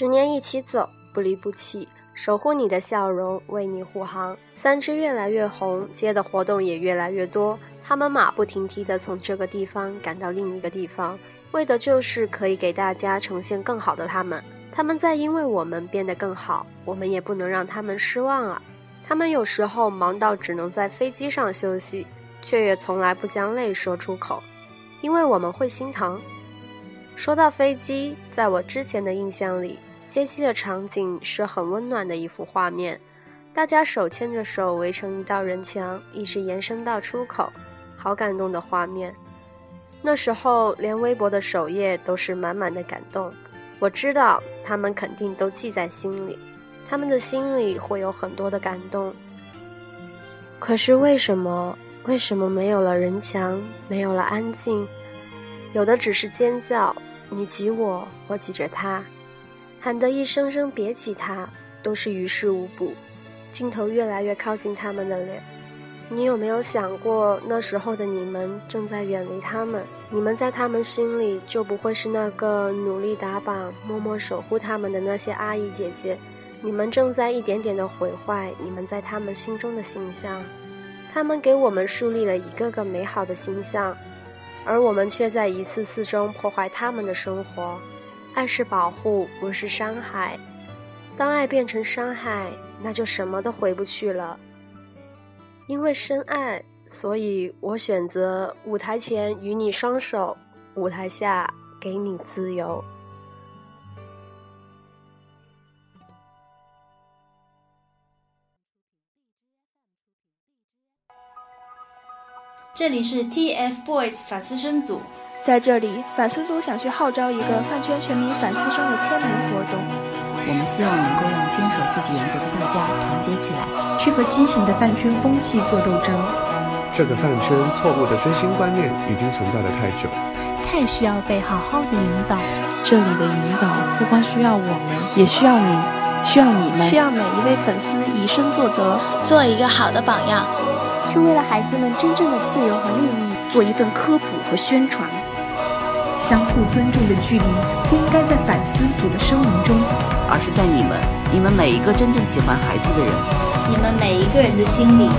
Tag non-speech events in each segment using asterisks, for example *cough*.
十年一起走，不离不弃，守护你的笑容，为你护航。三只越来越红，接的活动也越来越多。他们马不停蹄地从这个地方赶到另一个地方，为的就是可以给大家呈现更好的他们。他们在因为我们变得更好，我们也不能让他们失望啊。他们有时候忙到只能在飞机上休息，却也从来不将泪说出口，因为我们会心疼。说到飞机，在我之前的印象里，接机的场景是很温暖的一幅画面，大家手牵着手围成一道人墙，一直延伸到出口，好感动的画面。那时候连微博的首页都是满满的感动，我知道他们肯定都记在心里，他们的心里会有很多的感动。可是为什么？为什么没有了人墙，没有了安静，有的只是尖叫？你挤我，我挤着他，喊得一声声别挤他，都是于事无补。镜头越来越靠近他们的脸，你有没有想过，那时候的你们正在远离他们？你们在他们心里就不会是那个努力打榜、默默守护他们的那些阿姨姐姐？你们正在一点点的毁坏你们在他们心中的形象。他们给我们树立了一个个美好的形象。而我们却在一次次中破坏他们的生活。爱是保护，不是伤害。当爱变成伤害，那就什么都回不去了。因为深爱，所以我选择舞台前与你双手，舞台下给你自由。这里是 TFBOYS 反思生组，在这里，反思组想去号召一个饭圈全民反思生的签名活动。我们希望能够让坚守自己原则的大家团结起来，去和畸形的饭圈风气做斗争。这个饭圈错误的追星观念已经存在了太久，太需要被好好的引导。这里的引导不光需要我们，也需要你，需要你们，需要每一位粉丝以身作则，做一个好的榜样。是为了孩子们真正的自由和利益做一份科普和宣传。相互尊重的距离不应该在反思组的声明中，而是在你们，你们每一个真正喜欢孩子的人，你们每一个人的心里。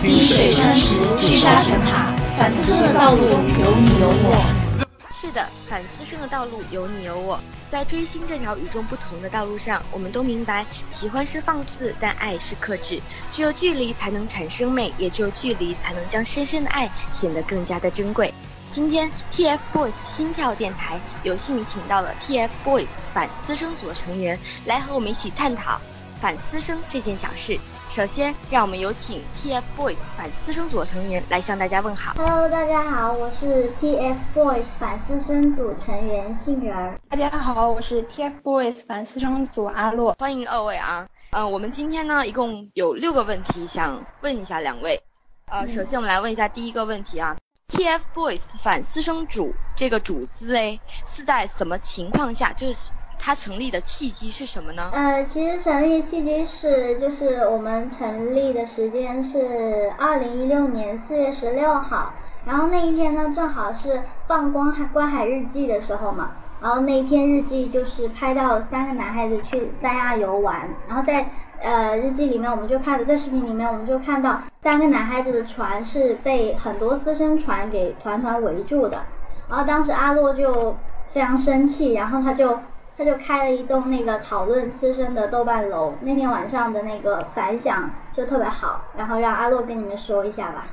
滴水穿石，聚沙成塔。反思生的道路有你有我。是的，反思生的道路有你有我。在追星这条与众不同的道路上，我们都明白，喜欢是放肆，但爱是克制。只有距离才能产生美，也只有距离才能将深深的爱显得更加的珍贵。今天，TFBOYS 心跳电台有幸请到了 TFBOYS 反思生组的成员，来和我们一起探讨反思生这件小事。首先，让我们有请 TFBOYS 反思生组成员来向大家问好。Hello，大家好，我是 TFBOYS 反思生组成员杏仁。大家好，我是 TFBOYS 反思生组阿洛。欢迎二位啊！嗯，我们今天呢，一共有六个问题想问一下两位。呃，首先我们来问一下第一个问题啊，TFBOYS 反私生主这个组织诶是在什么情况下就是？它成立的契机是什么呢？呃，其实成立契机是，就是我们成立的时间是二零一六年四月十六号，然后那一天呢，正好是放光海观海日记的时候嘛，然后那一篇日记就是拍到三个男孩子去三亚游玩，然后在呃日记里面我们就看到，在视频里面我们就看到三个男孩子的船是被很多私生船给团团围住的，然后当时阿洛就非常生气，然后他就。他就开了一栋那个讨论私生的豆瓣楼，那天晚上的那个反响就特别好，然后让阿洛跟你们说一下吧。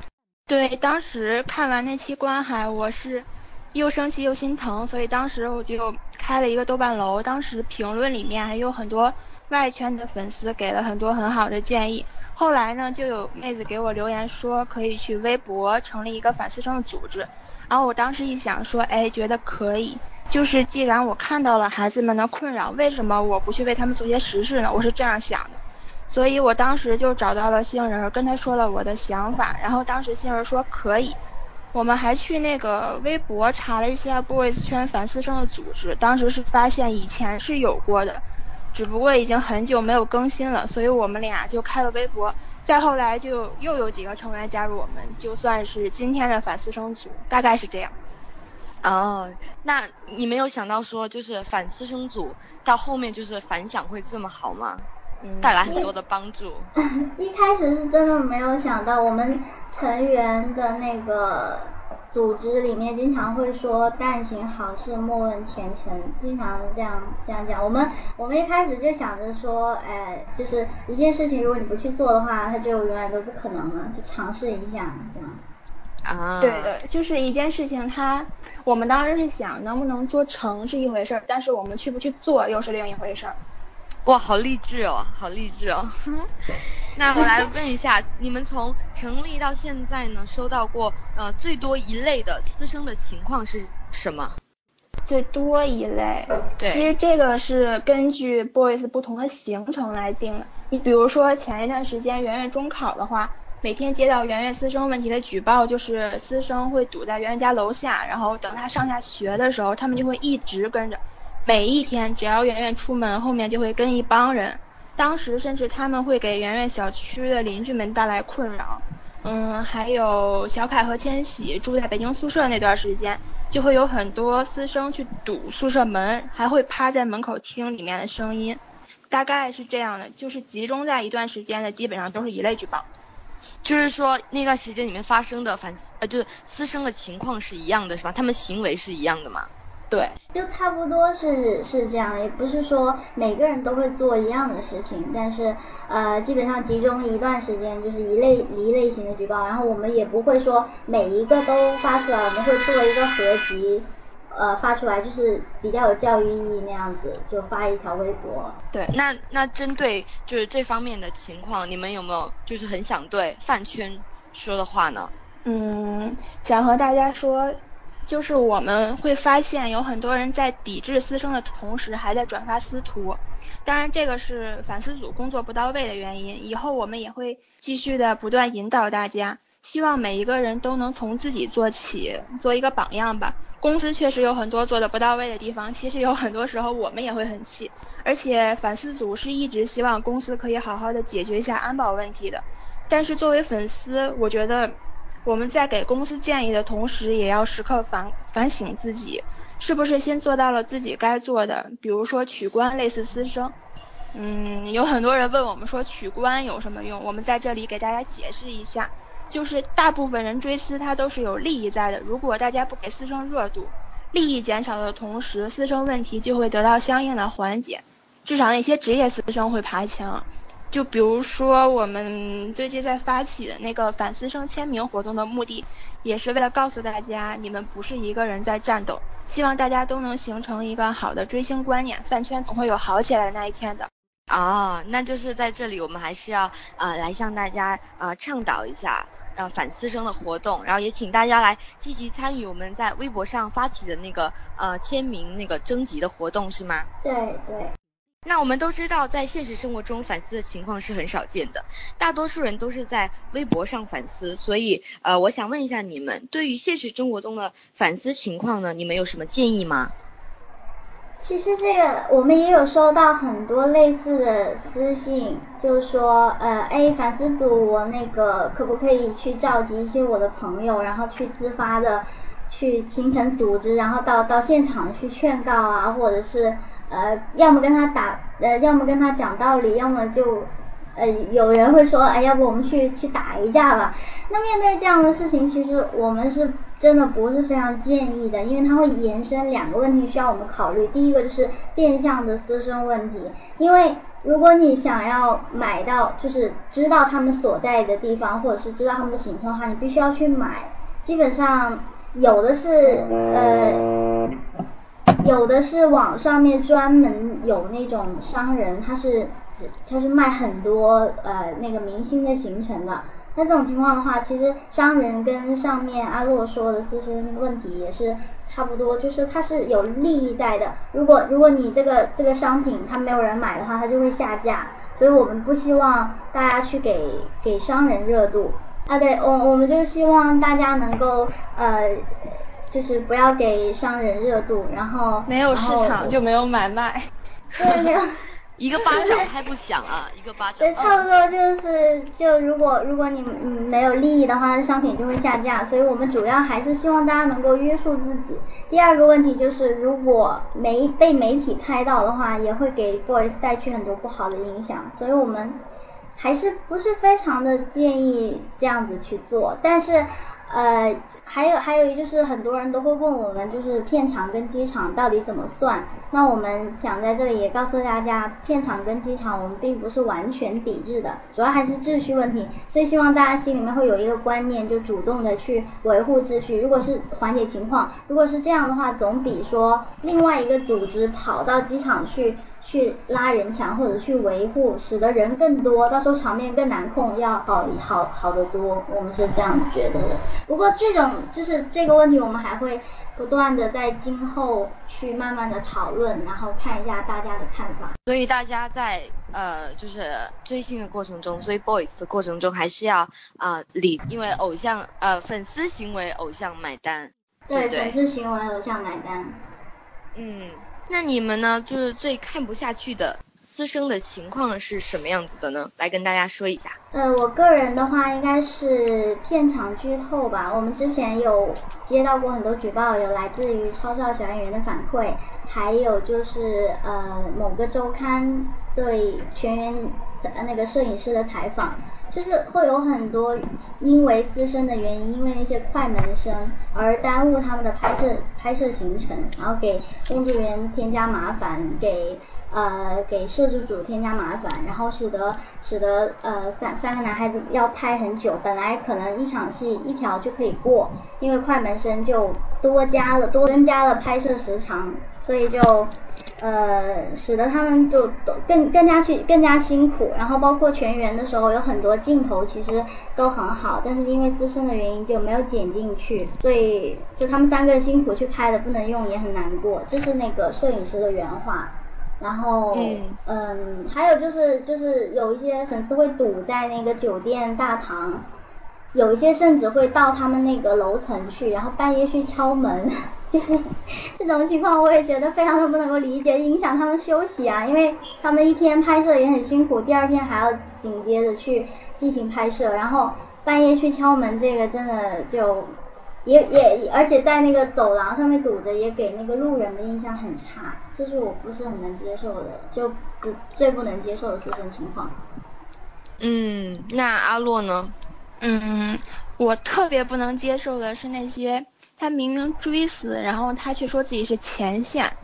对，当时看完那期观海，我是又生气又心疼，所以当时我就开了一个豆瓣楼。当时评论里面还有很多外圈的粉丝给了很多很好的建议，后来呢，就有妹子给我留言说可以去微博成立一个反思生的组织，然后我当时一想说，哎，觉得可以，就是既然我看到了孩子们的困扰，为什么我不去为他们做些实事呢？我是这样想的，所以我当时就找到了杏仁，跟他说了我的想法，然后当时杏仁说可以，我们还去那个微博查了一下 boys 圈反思生的组织，当时是发现以前是有过的。只不过已经很久没有更新了，所以我们俩就开了微博。再后来就又有几个成员加入我们，就算是今天的反思生组，大概是这样。哦，那你没有想到说就是反思生组到后面就是反响会这么好吗？带来很多的帮助。*laughs* 一开始是真的没有想到，我们成员的那个。组织里面经常会说“但行好事，莫问前程”，经常这样这样讲。我们我们一开始就想着说，哎，就是一件事情，如果你不去做的话，它就永远都不可能了，就尝试一下，这样。啊。对对，就是一件事情，它我们当时是想能不能做成是一回事儿，但是我们去不去做又是另一回事儿。哇，好励志哦，好励志哦。*laughs* 那我来问一下，你们从成立到现在呢，收到过呃最多一类的私生的情况是什么？最多一类，其实这个是根据 boys 不同的行程来定的。你比如说前一段时间圆圆中考的话，每天接到圆圆私生问题的举报，就是私生会堵在圆圆家楼下，然后等他上下学的时候，他们就会一直跟着，每一天只要圆圆出门，后面就会跟一帮人。当时甚至他们会给圆圆小区的邻居们带来困扰，嗯，还有小凯和千玺住在北京宿舍那段时间，就会有很多私生去堵宿舍门，还会趴在门口听里面的声音，大概是这样的，就是集中在一段时间的，基本上都是一类举报，就是说那段时间里面发生的反呃就是私生的情况是一样的，是吧？他们行为是一样的吗？对，就差不多是是这样，也不是说每个人都会做一样的事情，但是呃，基本上集中一段时间就是一类一类型的举报，然后我们也不会说每一个都发出来，我们会做一个合集，呃，发出来就是比较有教育意义那样子，就发一条微博。对，那那针对就是这方面的情况，你们有没有就是很想对饭圈说的话呢？嗯，想和大家说。就是我们会发现有很多人在抵制私生的同时，还在转发私图。当然，这个是反思组工作不到位的原因。以后我们也会继续的不断引导大家，希望每一个人都能从自己做起，做一个榜样吧。公司确实有很多做的不到位的地方，其实有很多时候我们也会很气。而且反思组是一直希望公司可以好好的解决一下安保问题的。但是作为粉丝，我觉得。我们在给公司建议的同时，也要时刻反反省自己，是不是先做到了自己该做的？比如说取关类似私生，嗯，有很多人问我们说取关有什么用？我们在这里给大家解释一下，就是大部分人追私他都是有利益在的，如果大家不给私生热度，利益减少的同时，私生问题就会得到相应的缓解，至少那些职业私生会爬墙。就比如说，我们最近在发起的那个反思生签名活动的目的，也是为了告诉大家，你们不是一个人在战斗，希望大家都能形成一个好的追星观念，饭圈总会有好起来的那一天的。哦，那就是在这里，我们还是要呃来向大家呃倡导一下呃反思生的活动，然后也请大家来积极参与我们在微博上发起的那个呃签名那个征集的活动，是吗？对对。那我们都知道，在现实生活中反思的情况是很少见的，大多数人都是在微博上反思。所以，呃，我想问一下你们，对于现实生活中的反思情况呢，你们有什么建议吗？其实这个我们也有收到很多类似的私信，就是说，呃，哎，反思组我那个可不可以去召集一些我的朋友，然后去自发的去形成组织，然后到到现场去劝告啊，或者是。呃，要么跟他打，呃，要么跟他讲道理，要么就，呃，有人会说，哎，要不我们去去打一架吧？那面对这样的事情，其实我们是真的不是非常建议的，因为它会延伸两个问题需要我们考虑。第一个就是变相的私生问题，因为如果你想要买到，就是知道他们所在的地方，或者是知道他们的行程的话，你必须要去买。基本上有的是，呃。有的是网上面专门有那种商人，他是他是卖很多呃那个明星的行程的。那这种情况的话，其实商人跟上面阿洛说的私生问题也是差不多，就是他是有利益在的。如果如果你这个这个商品他没有人买的话，他就会下架。所以我们不希望大家去给给商人热度啊，对我我们就希望大家能够呃，就是不要给商人热度，然后没有市场就没有买卖，*laughs* 对，没有。*laughs* 一个巴掌拍不响啊，一个巴掌。对，差不多就是，就如果如果你没有利益的话，商品就会下架。所以我们主要还是希望大家能够约束自己。第二个问题就是，如果媒被媒体拍到的话，也会给 boys 带去很多不好的影响。所以我们还是不是非常的建议这样子去做，但是。呃，还有还有就是很多人都会问我们，就是片场跟机场到底怎么算？那我们想在这里也告诉大家，片场跟机场我们并不是完全抵制的，主要还是秩序问题。所以希望大家心里面会有一个观念，就主动的去维护秩序。如果是缓解情况，如果是这样的话，总比说另外一个组织跑到机场去。去拉人墙或者去维护，使得人更多，到时候场面更难控，要好好好得多。我们是这样觉得的。不过这种就是这个问题，我们还会不断的在今后去慢慢的讨论，然后看一下大家的看法。所以大家在呃就是追星的过程中，追 boys 的过程中，还是要啊理，因为偶像呃粉丝行为偶像买单，对对？粉丝行为偶像买单。嗯。那你们呢？就是最看不下去的私生的情况是什么样子的呢？来跟大家说一下。呃，我个人的话应该是片场剧透吧。我们之前有接到过很多举报，有来自于超少小演员的反馈，还有就是呃某个周刊对全员那个摄影师的采访。就是会有很多因为私生的原因，因为那些快门声而耽误他们的拍摄拍摄行程，然后给工作人员添加麻烦，给呃给摄制组添加麻烦，然后使得使得呃三三个男孩子要拍很久，本来可能一场戏一条就可以过，因为快门声就多加了多增加了拍摄时长，所以就。呃，使得他们就都更更加去更加辛苦，然后包括全员的时候有很多镜头其实都很好，但是因为自身的原因就没有剪进去，所以就他们三个辛苦去拍的不能用也很难过，这是那个摄影师的原话。然后嗯，还有就是就是有一些粉丝会堵在那个酒店大堂，有一些甚至会到他们那个楼层去，然后半夜去敲门。就是这种情况，我也觉得非常的不能够理解，影响他们休息啊，因为他们一天拍摄也很辛苦，第二天还要紧接着去进行拍摄，然后半夜去敲门，这个真的就也 *laughs* 也，而且在那个走廊上面堵着，也给那个路人的印象很差，这是我不是很能接受的，就不最不能接受的私生情况。嗯，那阿洛呢？嗯，我特别不能接受的是那些。他明明追死，然后他却说自己是前线，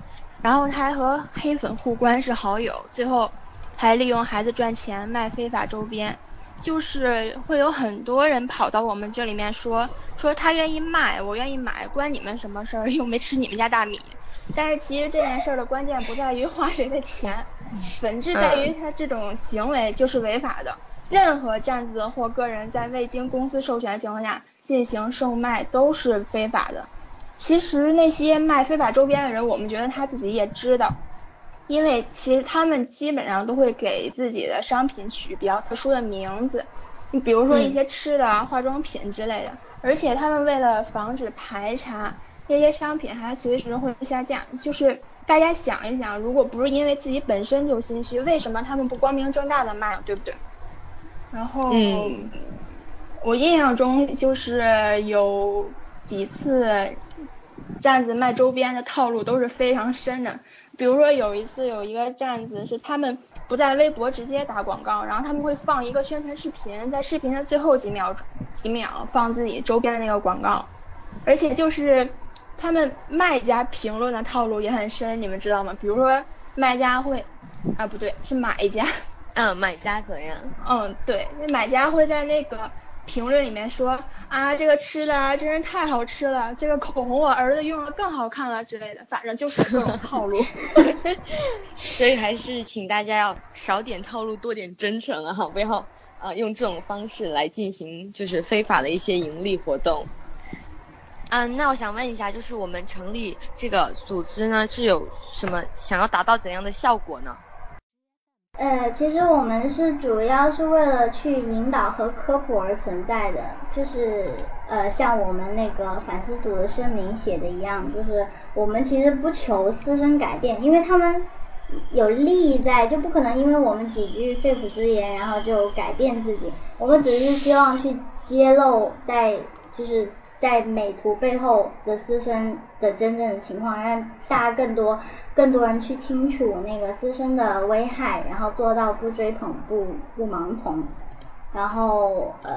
然后他还和黑粉互关是好友，最后还利用孩子赚钱卖非法周边，就是会有很多人跑到我们这里面说说他愿意卖，我愿意买，关你们什么事儿？又没吃你们家大米。但是其实这件事儿的关键不在于花谁的钱，本质在于他这种行为就是违法的。任何站子或个人在未经公司授权的情况下。进行售卖都是非法的。其实那些卖非法周边的人，我们觉得他自己也知道，因为其实他们基本上都会给自己的商品取比较特殊的名字，你比如说一些吃的、化妆品之类的。而且他们为了防止排查，这些商品还随时会下架。就是大家想一想，如果不是因为自己本身就心虚，为什么他们不光明正大的卖，对不对？然后。我印象中就是有几次站子卖周边的套路都是非常深的，比如说有一次有一个站子是他们不在微博直接打广告，然后他们会放一个宣传视频，在视频的最后几秒几秒放自己周边的那个广告，而且就是他们卖家评论的套路也很深，你们知道吗？比如说卖家会啊不对是买家，嗯买家怎样？嗯对，那买家会在那个。评论里面说啊，这个吃的真是太好吃了，这个口红我儿子用了更好看了之类的，反正就是各种套路。*laughs* 所以还是请大家要少点套路，多点真诚啊，不要啊用这种方式来进行就是非法的一些盈利活动。嗯，那我想问一下，就是我们成立这个组织呢，是有什么想要达到怎样的效果呢？呃，其实我们是主要是为了去引导和科普而存在的，就是呃，像我们那个反思组的声明写的一样，就是我们其实不求私生改变，因为他们有利益在，就不可能因为我们几句肺腑之言，然后就改变自己。我们只是希望去揭露在就是。在美图背后的私生的真正的情况，让大家更多更多人去清楚那个私生的危害，然后做到不追捧不不盲从。然后呃，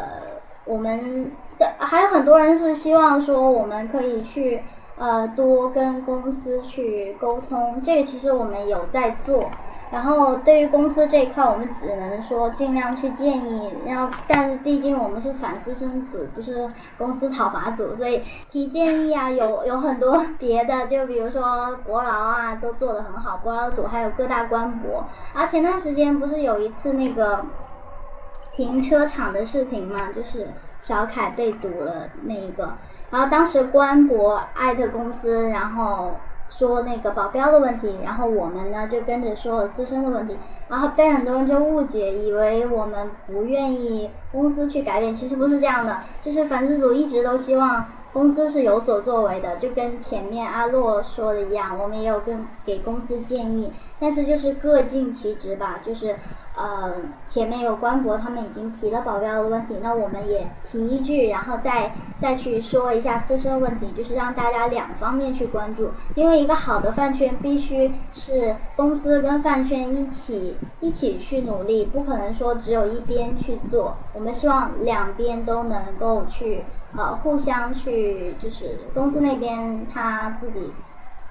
我们的还有很多人是希望说我们可以去呃多跟公司去沟通，这个其实我们有在做。然后对于公司这一块，我们只能说尽量去建议，然后但是毕竟我们是反资生组，不是公司讨伐组，所以提建议啊，有有很多 *laughs* 别的，就比如说国劳啊，都做得很好，国劳组还有各大官博。啊，前段时间不是有一次那个停车场的视频嘛，就是小凯被堵了那一个，然后当时官博艾特公司，然后。说那个保镖的问题，然后我们呢就跟着说了私生的问题，然后被很多人就误解，以为我们不愿意公司去改变，其实不是这样的，就是反思组一直都希望公司是有所作为的，就跟前面阿洛说的一样，我们也有跟给公司建议，但是就是各尽其职吧，就是。呃，前面有官博，他们已经提了保镖的问题，那我们也提一句，然后再再去说一下自身问题，就是让大家两方面去关注，因为一个好的饭圈必须是公司跟饭圈一起一起去努力，不可能说只有一边去做，我们希望两边都能够去呃互相去，就是公司那边他自己。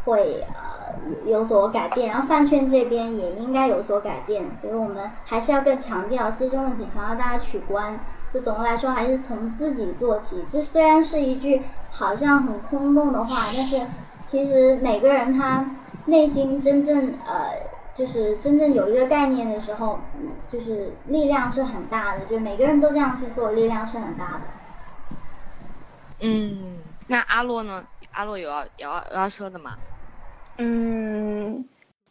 会呃有所改变，然后饭圈这边也应该有所改变，所以我们还是要更强调私生问题，强调大家取关。就总的来说，还是从自己做起。这虽然是一句好像很空洞的话，但是其实每个人他内心真正呃就是真正有一个概念的时候，就是力量是很大的。就每个人都这样去做，力量是很大的。嗯，那阿洛呢？阿洛有要要要说的吗？嗯，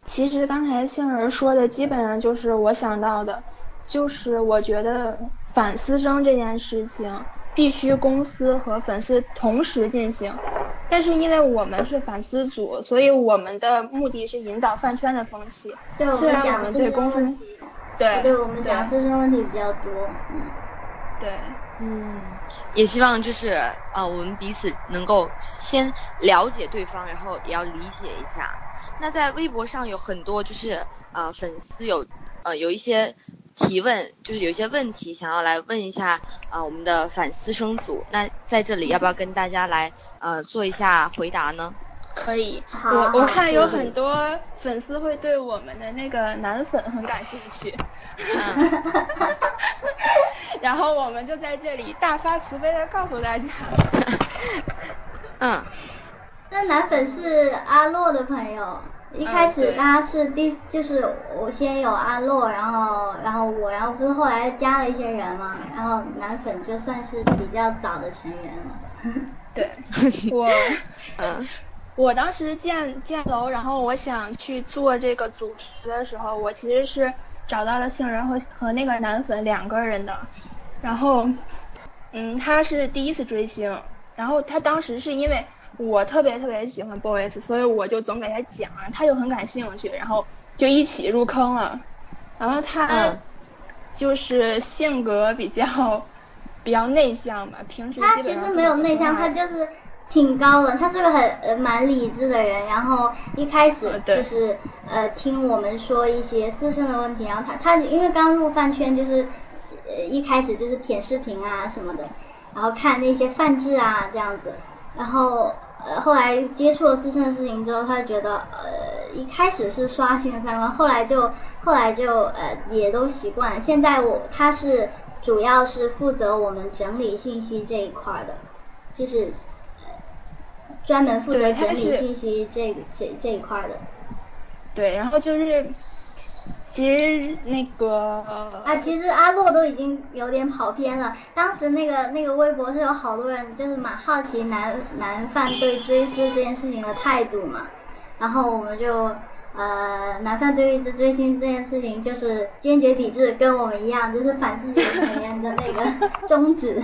其实刚才杏仁说的基本上就是我想到的，就是我觉得反私生这件事情必须公司和粉丝同时进行，但是因为我们是反思组，所以我们的目的是引导饭圈的风气。对，虽然我们对公司，对，对我们讲私生问题比较多。嗯，对，嗯。也希望就是呃，我们彼此能够先了解对方，然后也要理解一下。那在微博上有很多就是呃粉丝有呃有一些提问，就是有一些问题想要来问一下啊我们的反思生组。那在这里要不要跟大家来呃做一下回答呢？可以，我我看有很多粉丝会对我们的那个男粉很感兴趣。然后我们就在这里大发慈悲的告诉大家，嗯，那男粉是阿洛的朋友，一开始他是第就是我先有阿洛，然后然后我，然后不是后来加了一些人嘛，然后男粉就算是比较早的成员了。对，*laughs* 我，嗯，我当时建建楼，然后我想去做这个主持的时候，我其实是。找到了杏仁和和那个男粉两个人的，然后，嗯，他是第一次追星，然后他当时是因为我特别特别喜欢 boys，所以我就总给他讲，他就很感兴趣，然后就一起入坑了。然后他就是性格比较 *laughs* 比较内向吧，平时他其实没有内向，他就是。挺高的，他是个很呃蛮理智的人，然后一开始就是呃听我们说一些私生的问题，然后他他因为刚入饭圈，就是呃一开始就是舔视频啊什么的，然后看那些饭制啊这样子，然后呃后来接触了私生的事情之后，他就觉得呃一开始是刷新了三观，后来就后来就呃也都习惯了，现在我他是主要是负责我们整理信息这一块的，就是专门负责整理信息这这这一块的。对，然后就是。其实那个啊，其实阿洛都已经有点跑偏了。当时那个那个微博是有好多人就是蛮好奇男男犯对追思这件事情的态度嘛，然后我们就呃男犯对一直追星这件事情就是坚决抵制，跟我们一样，就是反思己成员的那个 *laughs* 宗旨。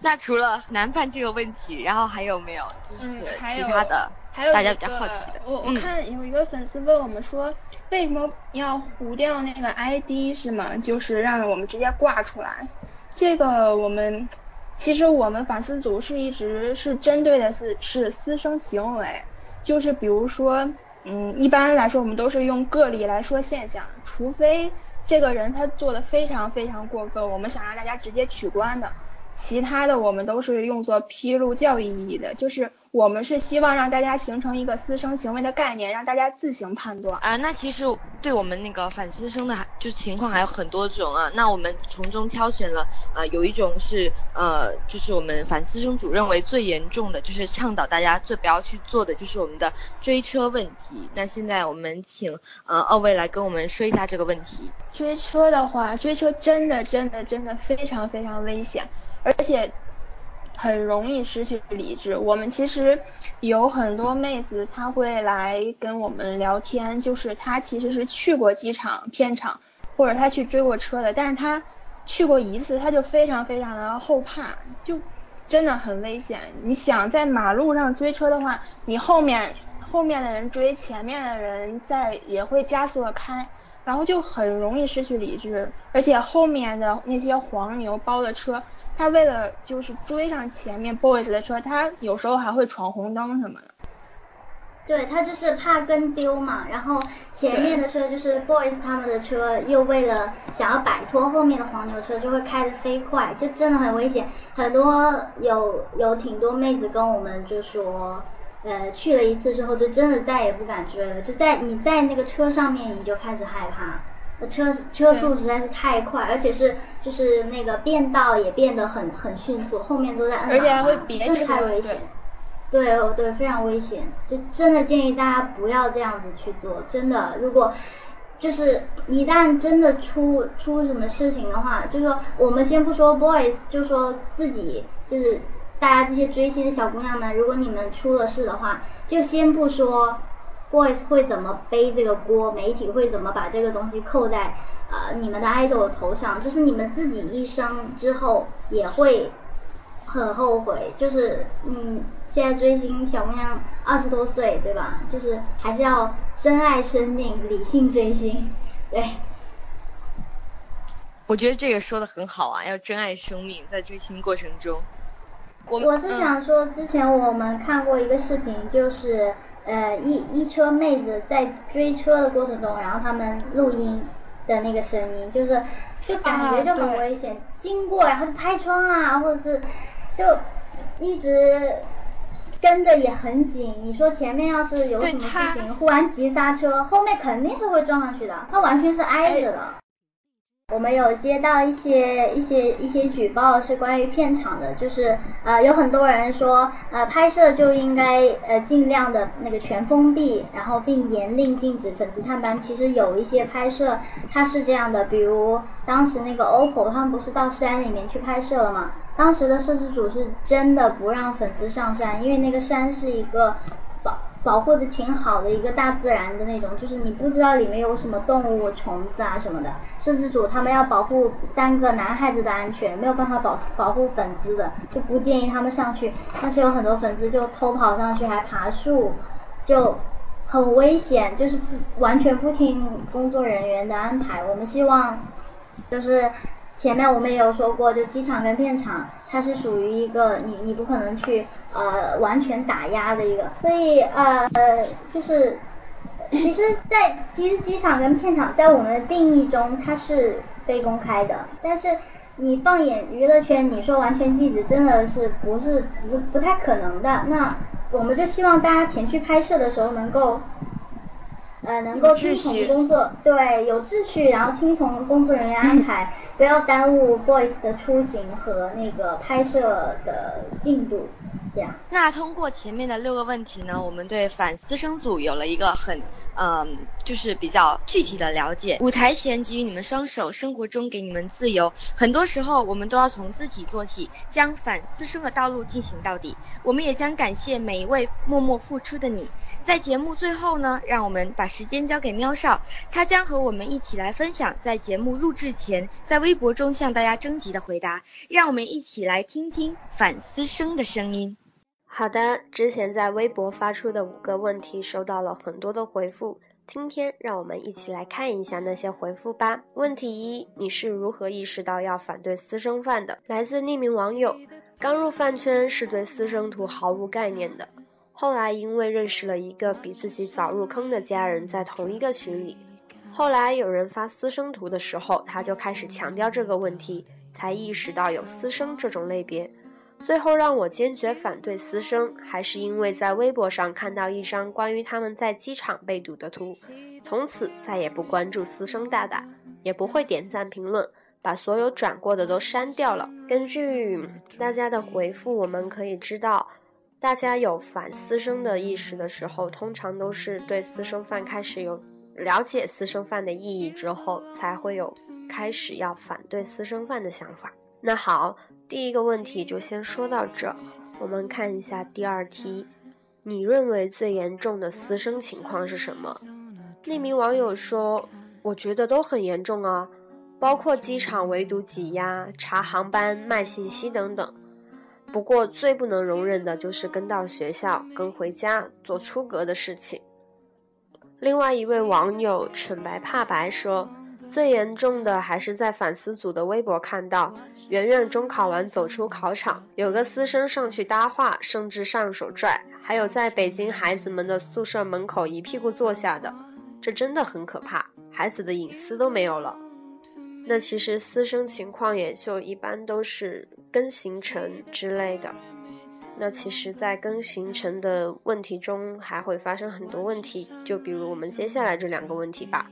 那除了男犯这个问题，然后还有没有就是其他的？还有大家比较好奇的，我我看有一个粉丝问我们说，为什么要糊掉那个 ID 是吗？就是让我们直接挂出来。这个我们其实我们反思组是一直是针对的是是私生行为，就是比如说，嗯，一般来说我们都是用个例来说现象，除非这个人他做的非常非常过分，我们想让大家直接取关的。其他的我们都是用作披露教育意义的，就是我们是希望让大家形成一个私生行为的概念，让大家自行判断啊。那其实对我们那个反私生的就情况还有很多种啊。那我们从中挑选了啊，有一种是呃，就是我们反私生组认为最严重的，就是倡导大家最不要去做的，就是我们的追车问题。那现在我们请呃二位来跟我们说一下这个问题。追车的话，追车真的真的真的非常非常危险。而且很容易失去理智。我们其实有很多妹子，她会来跟我们聊天，就是她其实是去过机场片场，或者她去追过车的，但是她去过一次，她就非常非常的后怕，就真的很危险。你想在马路上追车的话，你后面后面的人追，前面的人在也会加速的开，然后就很容易失去理智。而且后面的那些黄牛包的车。他为了就是追上前面 boys 的车，他有时候还会闯红灯什么的。对他就是怕跟丢嘛，然后前面的车就是 boys 他们的车，又为了想要摆脱后面的黄牛车，就会开得飞快，就真的很危险。很多有有挺多妹子跟我们就说，呃，去了一次之后就真的再也不敢追了，就在你在那个车上面你就开始害怕。车车速实在是太快，而且是就是那个变道也变得很很迅速，后面都在摁而且还会别真的太危险。对对，非常危险，就真的建议大家不要这样子去做。真的，如果就是一旦真的出出什么事情的话，就说我们先不说 boys，就说自己就是大家这些追星的小姑娘们，如果你们出了事的话，就先不说。Boys 会怎么背这个锅？媒体会怎么把这个东西扣在呃你们的 idol 头上？就是你们自己一生之后也会很后悔。就是嗯，现在追星小姑娘二十多岁，对吧？就是还是要珍爱生命，理性追星。对。我觉得这个说的很好啊，要珍爱生命，在追星过程中。我我是想说，之前我们看过一个视频，就是。呃，一一车妹子在追车的过程中，然后他们录音的那个声音，就是就感觉就很危险，经过然后就拍窗啊，或者是就一直跟着也很紧。你说前面要是有什么事情，忽然急刹车，后面肯定是会撞上去的，它完全是挨着的。我们有接到一些一些一些举报，是关于片场的，就是呃有很多人说呃拍摄就应该呃尽量的那个全封闭，然后并严令禁止粉丝探班。其实有一些拍摄它是这样的，比如当时那个 OPPO 他们不是到山里面去拍摄了吗？当时的摄制组是真的不让粉丝上山，因为那个山是一个。保护的挺好的一个大自然的那种，就是你不知道里面有什么动物、虫子啊什么的。摄制组他们要保护三个男孩子的安全，没有办法保保护粉丝的，就不建议他们上去。但是有很多粉丝就偷跑上去，还爬树，就很危险，就是完全不听工作人员的安排。我们希望就是。前面我们也有说过，就机场跟片场，它是属于一个你你不可能去呃完全打压的一个，所以呃呃就是，其实，在其实机场跟片场在我们的定义中它是非公开的，但是你放眼娱乐圈，你说完全禁止真的是不是不不太可能的，那我们就希望大家前去拍摄的时候能够。呃，能够听从工作，对，有秩序，然后听从工作人员安排，不要耽误 boys 的出行和那个拍摄的进度。这样。那通过前面的六个问题呢，我们对反私生组有了一个很。嗯，就是比较具体的了解。舞台前给予你们双手，生活中给你们自由。很多时候，我们都要从自己做起，将反思生的道路进行到底。我们也将感谢每一位默默付出的你。在节目最后呢，让我们把时间交给喵少，他将和我们一起来分享在节目录制前在微博中向大家征集的回答。让我们一起来听听反思生的声音。好的，之前在微博发出的五个问题收到了很多的回复，今天让我们一起来看一下那些回复吧。问题一：你是如何意识到要反对私生饭的？来自匿名网友，刚入饭圈是对私生图毫无概念的，后来因为认识了一个比自己早入坑的家人，在同一个群里，后来有人发私生图的时候，他就开始强调这个问题，才意识到有私生这种类别。最后让我坚决反对私生，还是因为在微博上看到一张关于他们在机场被堵的图，从此再也不关注私生大大，也不会点赞评论，把所有转过的都删掉了。根据大家的回复，我们可以知道，大家有反私生的意识的时候，通常都是对私生饭开始有了解私生饭的意义之后，才会有开始要反对私生饭的想法。那好。第一个问题就先说到这，我们看一下第二题，你认为最严重的私生情况是什么？那名网友说，我觉得都很严重啊，包括机场围堵挤压、查航班、卖信息等等。不过最不能容忍的就是跟到学校、跟回家做出格的事情。另外一位网友蠢白怕白说。最严重的还是在反思组的微博看到，圆圆中考完走出考场，有个私生上去搭话，甚至上手拽，还有在北京孩子们的宿舍门口一屁股坐下的，这真的很可怕，孩子的隐私都没有了。那其实私生情况也就一般都是跟行程之类的，那其实，在跟行程的问题中还会发生很多问题，就比如我们接下来这两个问题吧。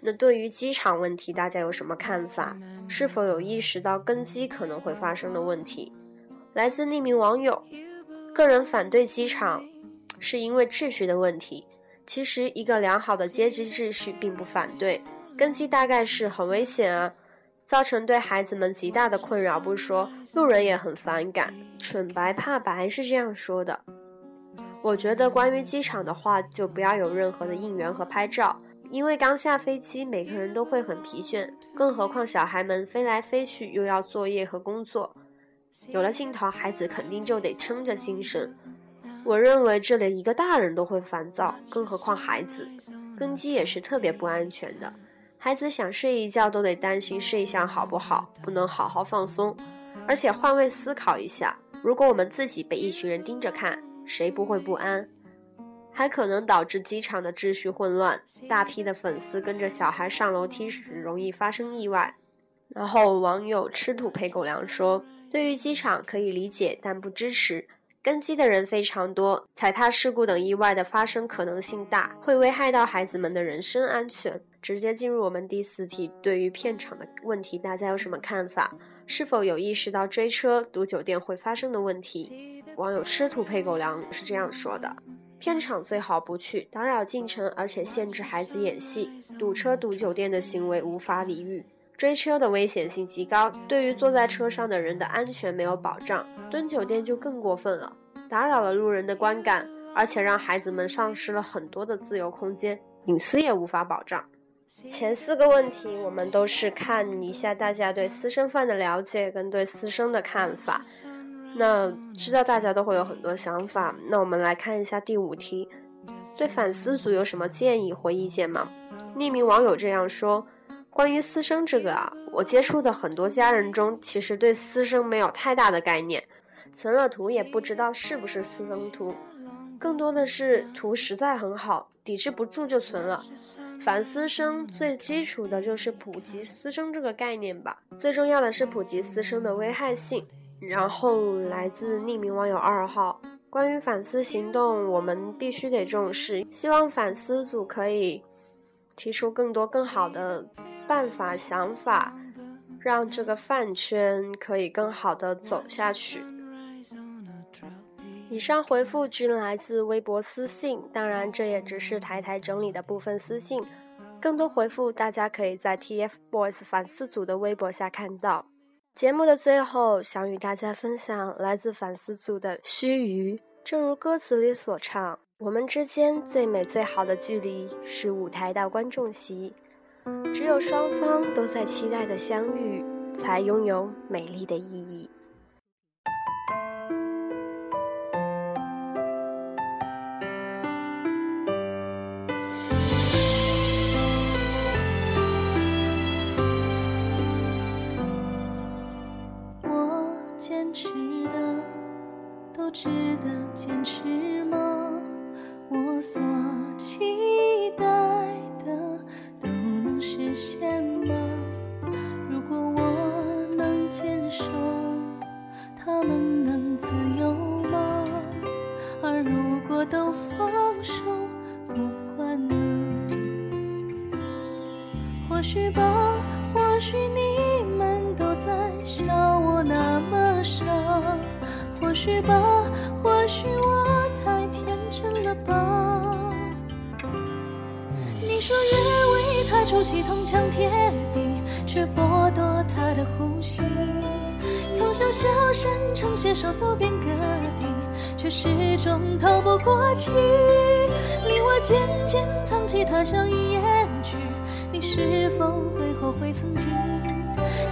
那对于机场问题，大家有什么看法？是否有意识到根基可能会发生的问题？来自匿名网友，个人反对机场，是因为秩序的问题。其实一个良好的阶级秩序并不反对，根基大概是很危险啊，造成对孩子们极大的困扰不说，路人也很反感。蠢白怕白是这样说的。我觉得关于机场的话，就不要有任何的应援和拍照。因为刚下飞机，每个人都会很疲倦，更何况小孩们飞来飞去，又要作业和工作，有了镜头，孩子肯定就得撑着精神。我认为这连一个大人都会烦躁，更何况孩子。跟机也是特别不安全的，孩子想睡一觉都得担心睡相好不好，不能好好放松。而且换位思考一下，如果我们自己被一群人盯着看，谁不会不安？还可能导致机场的秩序混乱，大批的粉丝跟着小孩上楼梯时容易发生意外。然后网友吃土配狗粮说：“对于机场可以理解，但不支持。跟机的人非常多，踩踏事故等意外的发生可能性大，会危害到孩子们的人身安全。”直接进入我们第四题，对于片场的问题，大家有什么看法？是否有意识到追车堵酒店会发生的问题？网友吃土配狗粮是这样说的。片场最好不去，打扰进程，而且限制孩子演戏。堵车堵酒店的行为无法理喻，追车的危险性极高，对于坐在车上的人的安全没有保障。蹲酒店就更过分了，打扰了路人的观感，而且让孩子们丧失了很多的自由空间，隐私也无法保障。前四个问题，我们都是看一下大家对私生饭的了解跟对私生的看法。那知道大家都会有很多想法，那我们来看一下第五题，对反思组有什么建议或意见吗？匿名网友这样说：关于私生这个啊，我接触的很多家人中，其实对私生没有太大的概念，存了图也不知道是不是私生图，更多的是图实在很好，抵制不住就存了。反私生最基础的就是普及私生这个概念吧，最重要的是普及私生的危害性。然后来自匿名网友二号，关于反思行动，我们必须得重视。希望反思组可以提出更多更好的办法、想法，让这个饭圈可以更好的走下去。以上回复均来自微博私信，当然这也只是台台整理的部分私信，更多回复大家可以在 TFBOYS 反思组的微博下看到。节目的最后，想与大家分享来自反思组的须臾。正如歌词里所唱：“我们之间最美最好的距离是舞台到观众席，只有双方都在期待的相遇，才拥有美丽的意义。”出戏铜墙铁壁，却剥夺他的呼吸。从小小山城携手走遍各地，却始终逃不过气。你我渐渐藏起他笑一言句，你是否会后悔曾经？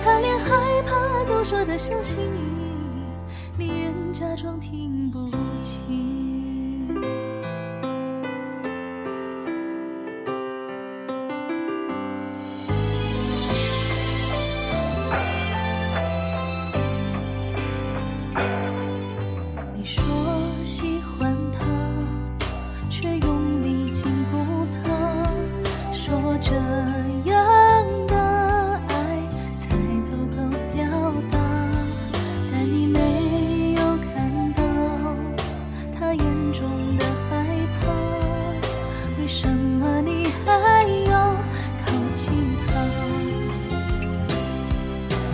他连害怕都说得小心翼翼，假装听不的害怕，为什么你还要靠近他？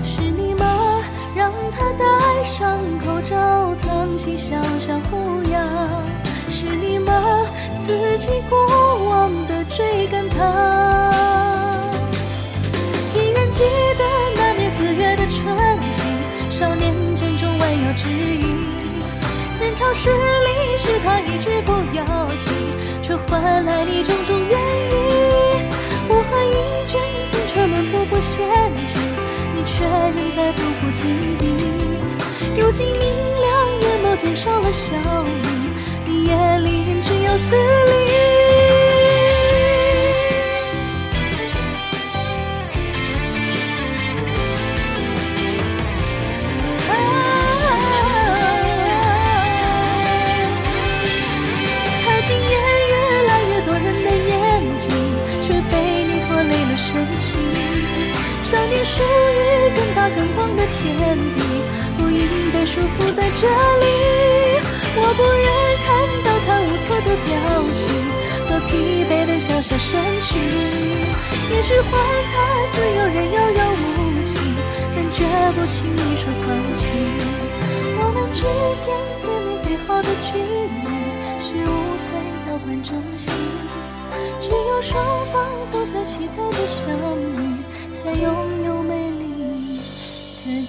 是你吗？让他戴上口罩，藏起小小虎牙。是你吗？四季过往的追赶他。依然记得那年四月的春季，少年肩上弯腰之意。一句不要紧，却换来你种种原因。武汉一阵青春漫步不陷阱，你却仍在步步紧逼。如今明亮眼眸减少了笑意，你眼里仍只有死离。属于更大更广的天地，不应被束缚在这里。我不忍看到他无措的表情和疲惫的小小身躯。也许换他自由人遥遥无期，但绝不轻易说放弃。我们之间最美最好的距离，是舞台到观众席，只有双方都期待的相遇，才拥有美丽的。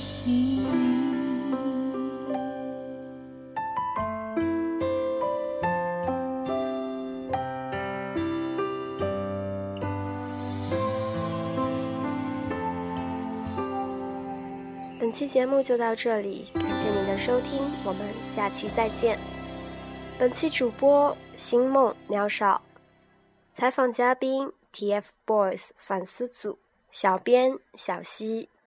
本期节目就到这里，感谢您的收听，我们下期再见。本期主播星梦喵少，采访嘉宾 TFBOYS 反思组，小编小溪。